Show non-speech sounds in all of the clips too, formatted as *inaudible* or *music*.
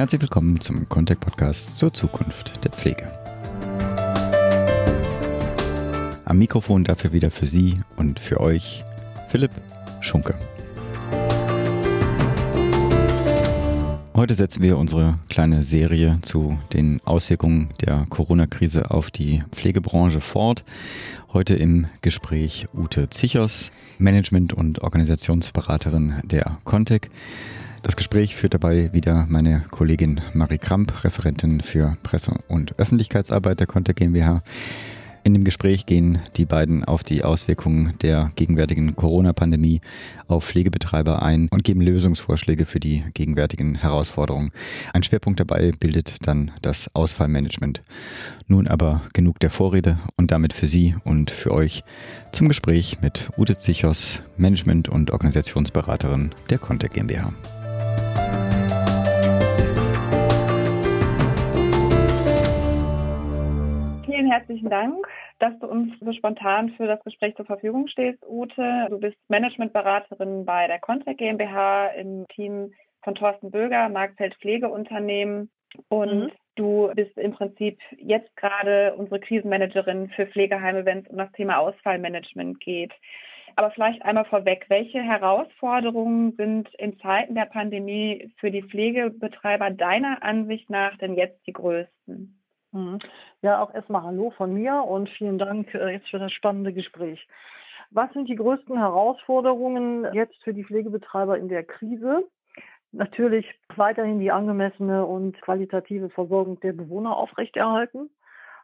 Herzlich willkommen zum Contact Podcast zur Zukunft der Pflege. Am Mikrofon dafür wieder für Sie und für euch Philipp Schunke. Heute setzen wir unsere kleine Serie zu den Auswirkungen der Corona-Krise auf die Pflegebranche fort. Heute im Gespräch Ute Zichos, Management- und Organisationsberaterin der Contec. Das Gespräch führt dabei wieder meine Kollegin Marie Kramp, Referentin für Presse- und Öffentlichkeitsarbeit der Contec GmbH. In dem Gespräch gehen die beiden auf die Auswirkungen der gegenwärtigen Corona-Pandemie auf Pflegebetreiber ein und geben Lösungsvorschläge für die gegenwärtigen Herausforderungen. Ein Schwerpunkt dabei bildet dann das Ausfallmanagement. Nun aber genug der Vorrede und damit für Sie und für euch zum Gespräch mit Ute Zichos, Management- und Organisationsberaterin der Contact GmbH. Herzlichen Dank, dass du uns so spontan für das Gespräch zur Verfügung stehst, Ute. Du bist Managementberaterin bei der Contact GmbH im Team von Thorsten Böger, Marktfeld Pflegeunternehmen. Und mhm. du bist im Prinzip jetzt gerade unsere Krisenmanagerin für Pflegeheime, wenn es um das Thema Ausfallmanagement geht. Aber vielleicht einmal vorweg, welche Herausforderungen sind in Zeiten der Pandemie für die Pflegebetreiber deiner Ansicht nach denn jetzt die größten? Mhm. Ja, auch erstmal Hallo von mir und vielen Dank äh, jetzt für das spannende Gespräch. Was sind die größten Herausforderungen jetzt für die Pflegebetreiber in der Krise? Natürlich weiterhin die angemessene und qualitative Versorgung der Bewohner aufrechterhalten.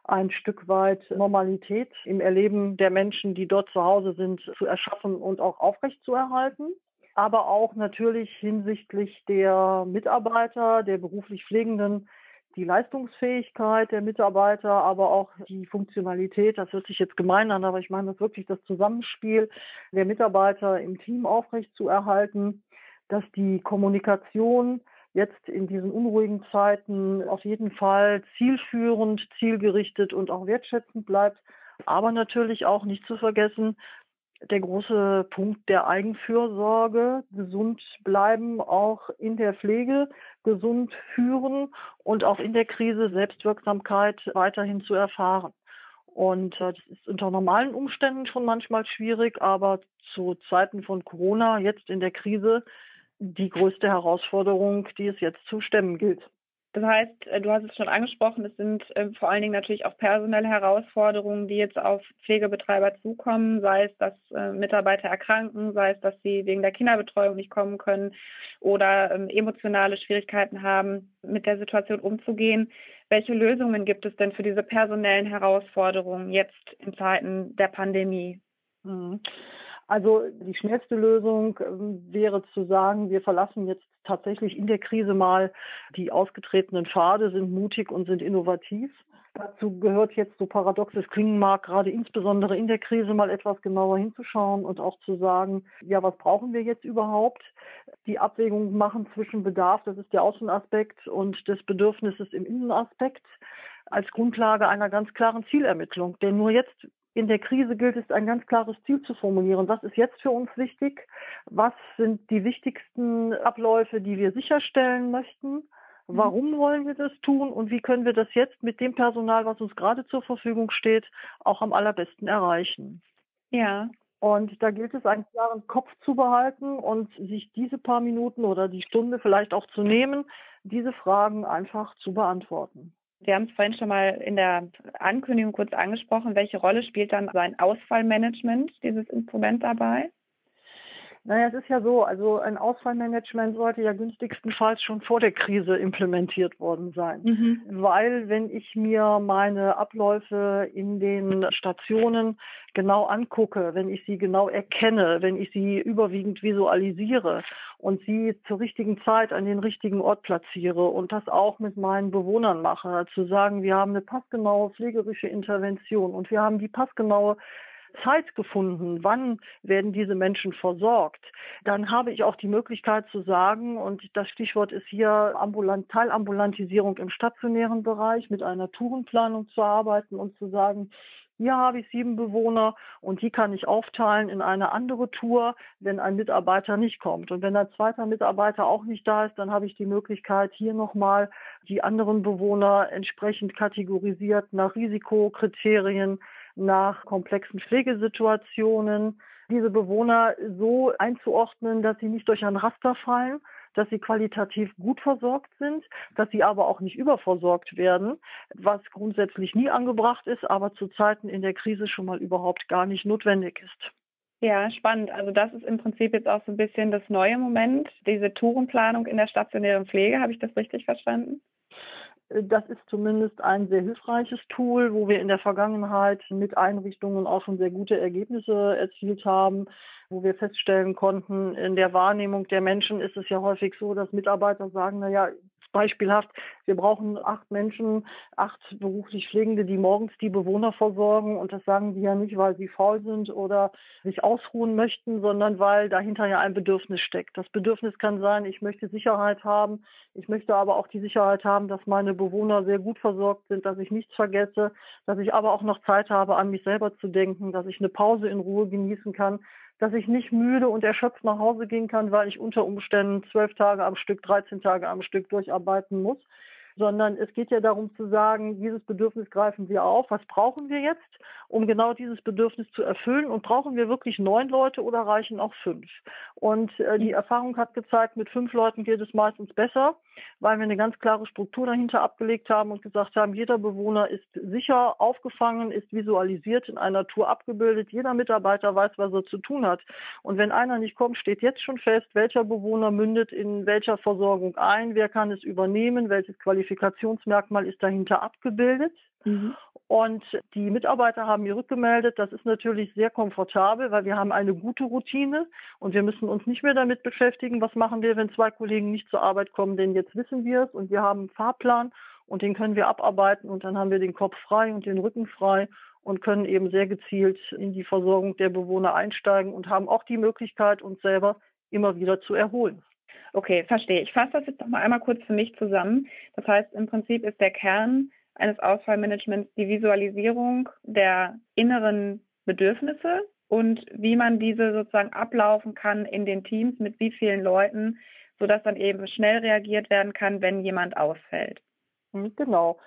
Ein Stück weit Normalität im Erleben der Menschen, die dort zu Hause sind, zu erschaffen und auch aufrechtzuerhalten aber auch natürlich hinsichtlich der Mitarbeiter, der beruflich Pflegenden, die Leistungsfähigkeit der Mitarbeiter, aber auch die Funktionalität, das hört sich jetzt gemein an, aber ich meine das wirklich das Zusammenspiel der Mitarbeiter im Team aufrecht zu erhalten, dass die Kommunikation jetzt in diesen unruhigen Zeiten auf jeden Fall zielführend, zielgerichtet und auch wertschätzend bleibt. Aber natürlich auch nicht zu vergessen, der große Punkt der Eigenfürsorge, gesund bleiben, auch in der Pflege, gesund führen und auch in der Krise Selbstwirksamkeit weiterhin zu erfahren. Und äh, das ist unter normalen Umständen schon manchmal schwierig, aber zu Zeiten von Corona, jetzt in der Krise, die größte Herausforderung, die es jetzt zu stemmen gilt. Das heißt, äh, du hast es schon angesprochen, es sind äh, vor allen Dingen natürlich auch personelle Herausforderungen, die jetzt auf Pflegebetreiber zukommen, sei es, dass äh, Mitarbeiter erkranken, sei es, dass sie wegen der Kinderbetreuung nicht kommen können oder ähm, emotionale Schwierigkeiten haben, mit der Situation umzugehen. Welche Lösungen gibt es denn für diese personellen Herausforderungen jetzt in Zeiten der Pandemie? Mhm. Also die schnellste Lösung ähm, wäre zu sagen, wir verlassen jetzt tatsächlich in der Krise mal die ausgetretenen Pfade, sind mutig und sind innovativ. Dazu gehört jetzt, so paradox es klingen mag, gerade insbesondere in der Krise mal etwas genauer hinzuschauen und auch zu sagen, ja, was brauchen wir jetzt überhaupt? Die Abwägung machen zwischen Bedarf, das ist der Außenaspekt, und des Bedürfnisses im Innenaspekt als Grundlage einer ganz klaren Zielermittlung. Denn nur jetzt in der Krise gilt es, ein ganz klares Ziel zu formulieren. Was ist jetzt für uns wichtig? Was sind die wichtigsten Abläufe, die wir sicherstellen möchten? Mhm. Warum wollen wir das tun und wie können wir das jetzt mit dem Personal, was uns gerade zur Verfügung steht, auch am allerbesten erreichen? Ja. Und da gilt es, einen klaren Kopf zu behalten und sich diese paar Minuten oder die Stunde vielleicht auch zu nehmen, diese Fragen einfach zu beantworten. Wir haben es vorhin schon mal in der Ankündigung kurz angesprochen. Welche Rolle spielt dann sein Ausfallmanagement, dieses Instrument dabei? Naja, es ist ja so, also ein Ausfallmanagement sollte ja günstigstenfalls schon vor der Krise implementiert worden sein. Mhm. Weil wenn ich mir meine Abläufe in den Stationen genau angucke, wenn ich sie genau erkenne, wenn ich sie überwiegend visualisiere und sie zur richtigen Zeit an den richtigen Ort platziere und das auch mit meinen Bewohnern mache, zu sagen, wir haben eine passgenaue pflegerische Intervention und wir haben die passgenaue Zeit gefunden, wann werden diese Menschen versorgt, dann habe ich auch die Möglichkeit zu sagen, und das Stichwort ist hier ambulant, Teilambulantisierung im stationären Bereich, mit einer Tourenplanung zu arbeiten und zu sagen, hier habe ich sieben Bewohner und die kann ich aufteilen in eine andere Tour, wenn ein Mitarbeiter nicht kommt. Und wenn ein zweiter Mitarbeiter auch nicht da ist, dann habe ich die Möglichkeit, hier nochmal die anderen Bewohner entsprechend kategorisiert nach Risikokriterien, nach komplexen Pflegesituationen, diese Bewohner so einzuordnen, dass sie nicht durch ein Raster fallen, dass sie qualitativ gut versorgt sind, dass sie aber auch nicht überversorgt werden, was grundsätzlich nie angebracht ist, aber zu Zeiten in der Krise schon mal überhaupt gar nicht notwendig ist. Ja, spannend. Also das ist im Prinzip jetzt auch so ein bisschen das neue Moment, diese Tourenplanung in der stationären Pflege. Habe ich das richtig verstanden? Das ist zumindest ein sehr hilfreiches Tool, wo wir in der Vergangenheit mit Einrichtungen auch schon sehr gute Ergebnisse erzielt haben, wo wir feststellen konnten, in der Wahrnehmung der Menschen ist es ja häufig so, dass Mitarbeiter sagen, naja, beispielhaft, wir brauchen acht Menschen, acht beruflich Pflegende, die morgens die Bewohner versorgen. Und das sagen die ja nicht, weil sie faul sind oder sich ausruhen möchten, sondern weil dahinter ja ein Bedürfnis steckt. Das Bedürfnis kann sein, ich möchte Sicherheit haben. Ich möchte aber auch die Sicherheit haben, dass meine Bewohner sehr gut versorgt sind, dass ich nichts vergesse, dass ich aber auch noch Zeit habe, an mich selber zu denken, dass ich eine Pause in Ruhe genießen kann dass ich nicht müde und erschöpft nach Hause gehen kann, weil ich unter Umständen zwölf Tage am Stück, 13 Tage am Stück durcharbeiten muss, sondern es geht ja darum zu sagen, dieses Bedürfnis greifen wir auf. Was brauchen wir jetzt, um genau dieses Bedürfnis zu erfüllen? Und brauchen wir wirklich neun Leute oder reichen auch fünf? Und äh, die Erfahrung hat gezeigt, mit fünf Leuten geht es meistens besser, weil wir eine ganz klare Struktur dahinter abgelegt haben und gesagt haben, jeder Bewohner ist sicher aufgefangen, ist visualisiert in einer Tour abgebildet. Jeder Mitarbeiter weiß, was er zu tun hat. Und wenn einer nicht kommt, steht jetzt schon fest, welcher Bewohner mündet in welcher Versorgung ein, wer kann es übernehmen, welches Qualifikation Qualifikationsmerkmal ist dahinter abgebildet. Mhm. Und die Mitarbeiter haben mir rückgemeldet, das ist natürlich sehr komfortabel, weil wir haben eine gute Routine und wir müssen uns nicht mehr damit beschäftigen, was machen wir, wenn zwei Kollegen nicht zur Arbeit kommen, denn jetzt wissen wir es und wir haben einen Fahrplan und den können wir abarbeiten und dann haben wir den Kopf frei und den Rücken frei und können eben sehr gezielt in die Versorgung der Bewohner einsteigen und haben auch die Möglichkeit, uns selber immer wieder zu erholen. Okay, verstehe. Ich fasse das jetzt noch mal einmal kurz für mich zusammen. Das heißt, im Prinzip ist der Kern eines Ausfallmanagements die Visualisierung der inneren Bedürfnisse und wie man diese sozusagen ablaufen kann in den Teams mit wie vielen Leuten, sodass dann eben schnell reagiert werden kann, wenn jemand ausfällt. Hm, genau.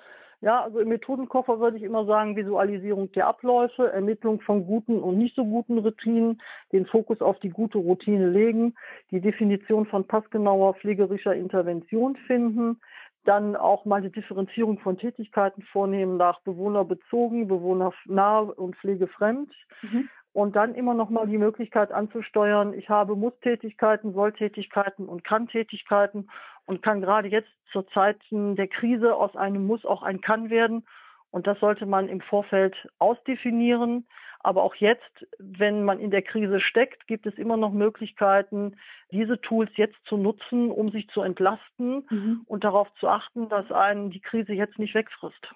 Ja, also im Methodenkoffer würde ich immer sagen, Visualisierung der Abläufe, Ermittlung von guten und nicht so guten Routinen, den Fokus auf die gute Routine legen, die Definition von passgenauer pflegerischer Intervention finden, dann auch mal die Differenzierung von Tätigkeiten vornehmen nach bewohnerbezogen, bewohnernah und pflegefremd. Mhm und dann immer noch mal die Möglichkeit anzusteuern, ich habe Muss-Tätigkeiten, Soll-Tätigkeiten und Kann-Tätigkeiten und kann gerade jetzt zur Zeit der Krise aus einem Muss auch ein Kann werden. Und das sollte man im Vorfeld ausdefinieren. Aber auch jetzt, wenn man in der Krise steckt, gibt es immer noch Möglichkeiten, diese Tools jetzt zu nutzen, um sich zu entlasten mhm. und darauf zu achten, dass einen die Krise jetzt nicht wegfrisst.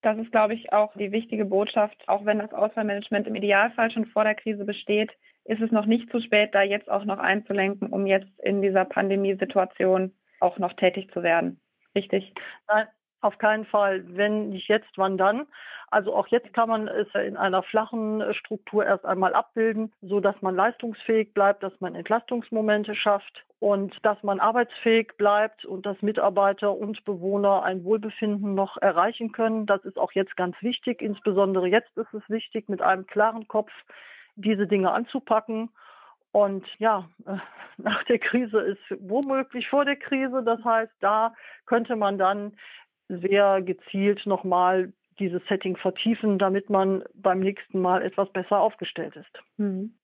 Das ist, glaube ich, auch die wichtige Botschaft. Auch wenn das Ausfallmanagement im Idealfall schon vor der Krise besteht, ist es noch nicht zu spät, da jetzt auch noch einzulenken, um jetzt in dieser Pandemiesituation auch noch tätig zu werden. Richtig? Nein, auf keinen Fall. Wenn nicht jetzt, wann dann? Also auch jetzt kann man es in einer flachen Struktur erst einmal abbilden, so dass man leistungsfähig bleibt, dass man Entlastungsmomente schafft und dass man arbeitsfähig bleibt und dass Mitarbeiter und Bewohner ein Wohlbefinden noch erreichen können. Das ist auch jetzt ganz wichtig. Insbesondere jetzt ist es wichtig, mit einem klaren Kopf diese Dinge anzupacken. Und ja, äh, *laughs* nach der Krise ist womöglich vor der Krise. Das heißt, da könnte man dann sehr gezielt nochmal dieses Setting vertiefen, damit man beim nächsten Mal etwas besser aufgestellt ist. Mhm.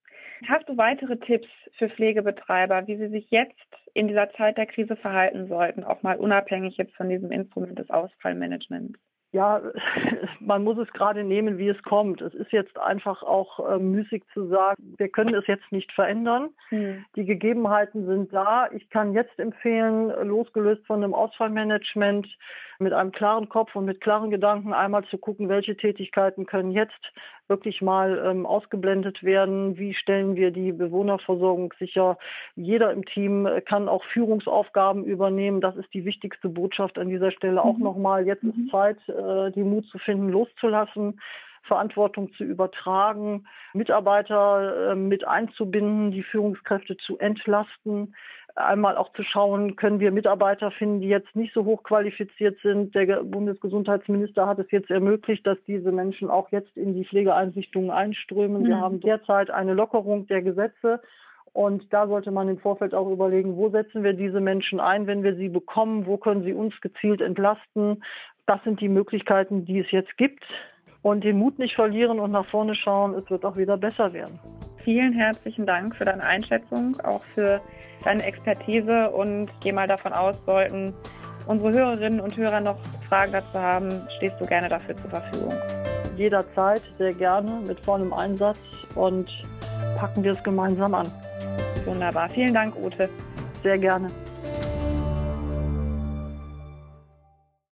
Hast du weitere Tipps für Pflegebetreiber, wie sie sich jetzt in dieser Zeit der Krise verhalten sollten, auch mal unabhängig jetzt von diesem Instrument des Ausfallmanagements? Ja, *laughs* man muss es gerade nehmen, wie es kommt. Es ist jetzt einfach auch äh, müßig zu sagen, wir können es jetzt nicht verändern. Mhm. Die Gegebenheiten sind da. Ich kann jetzt empfehlen, losgelöst von einem Ausfallmanagement, mit einem klaren Kopf und mit klaren Gedanken einmal zu gucken, welche Tätigkeiten können jetzt wirklich mal ähm, ausgeblendet werden. Wie stellen wir die Bewohnerversorgung sicher? Jeder im Team äh, kann auch Führungsaufgaben übernehmen. Das ist die wichtigste Botschaft an dieser Stelle. Auch mhm. nochmal, jetzt mhm. ist Zeit, äh, die Mut zu finden, loszulassen. Verantwortung zu übertragen, Mitarbeiter äh, mit einzubinden, die Führungskräfte zu entlasten, einmal auch zu schauen, können wir Mitarbeiter finden, die jetzt nicht so hoch qualifiziert sind. Der Bundesgesundheitsminister hat es jetzt ermöglicht, dass diese Menschen auch jetzt in die Pflegeeinrichtungen einströmen. Mhm. Wir haben derzeit eine Lockerung der Gesetze. Und da sollte man im Vorfeld auch überlegen, wo setzen wir diese Menschen ein, wenn wir sie bekommen, wo können sie uns gezielt entlasten. Das sind die Möglichkeiten, die es jetzt gibt. Und den Mut nicht verlieren und nach vorne schauen, es wird auch wieder besser werden. Vielen herzlichen Dank für deine Einschätzung, auch für deine Expertise und gehe mal davon aus, sollten unsere Hörerinnen und Hörer noch Fragen dazu haben, stehst du gerne dafür zur Verfügung. Jederzeit, sehr gerne, mit vollem Einsatz und packen wir es gemeinsam an. Wunderbar. Vielen Dank, Ute. Sehr gerne.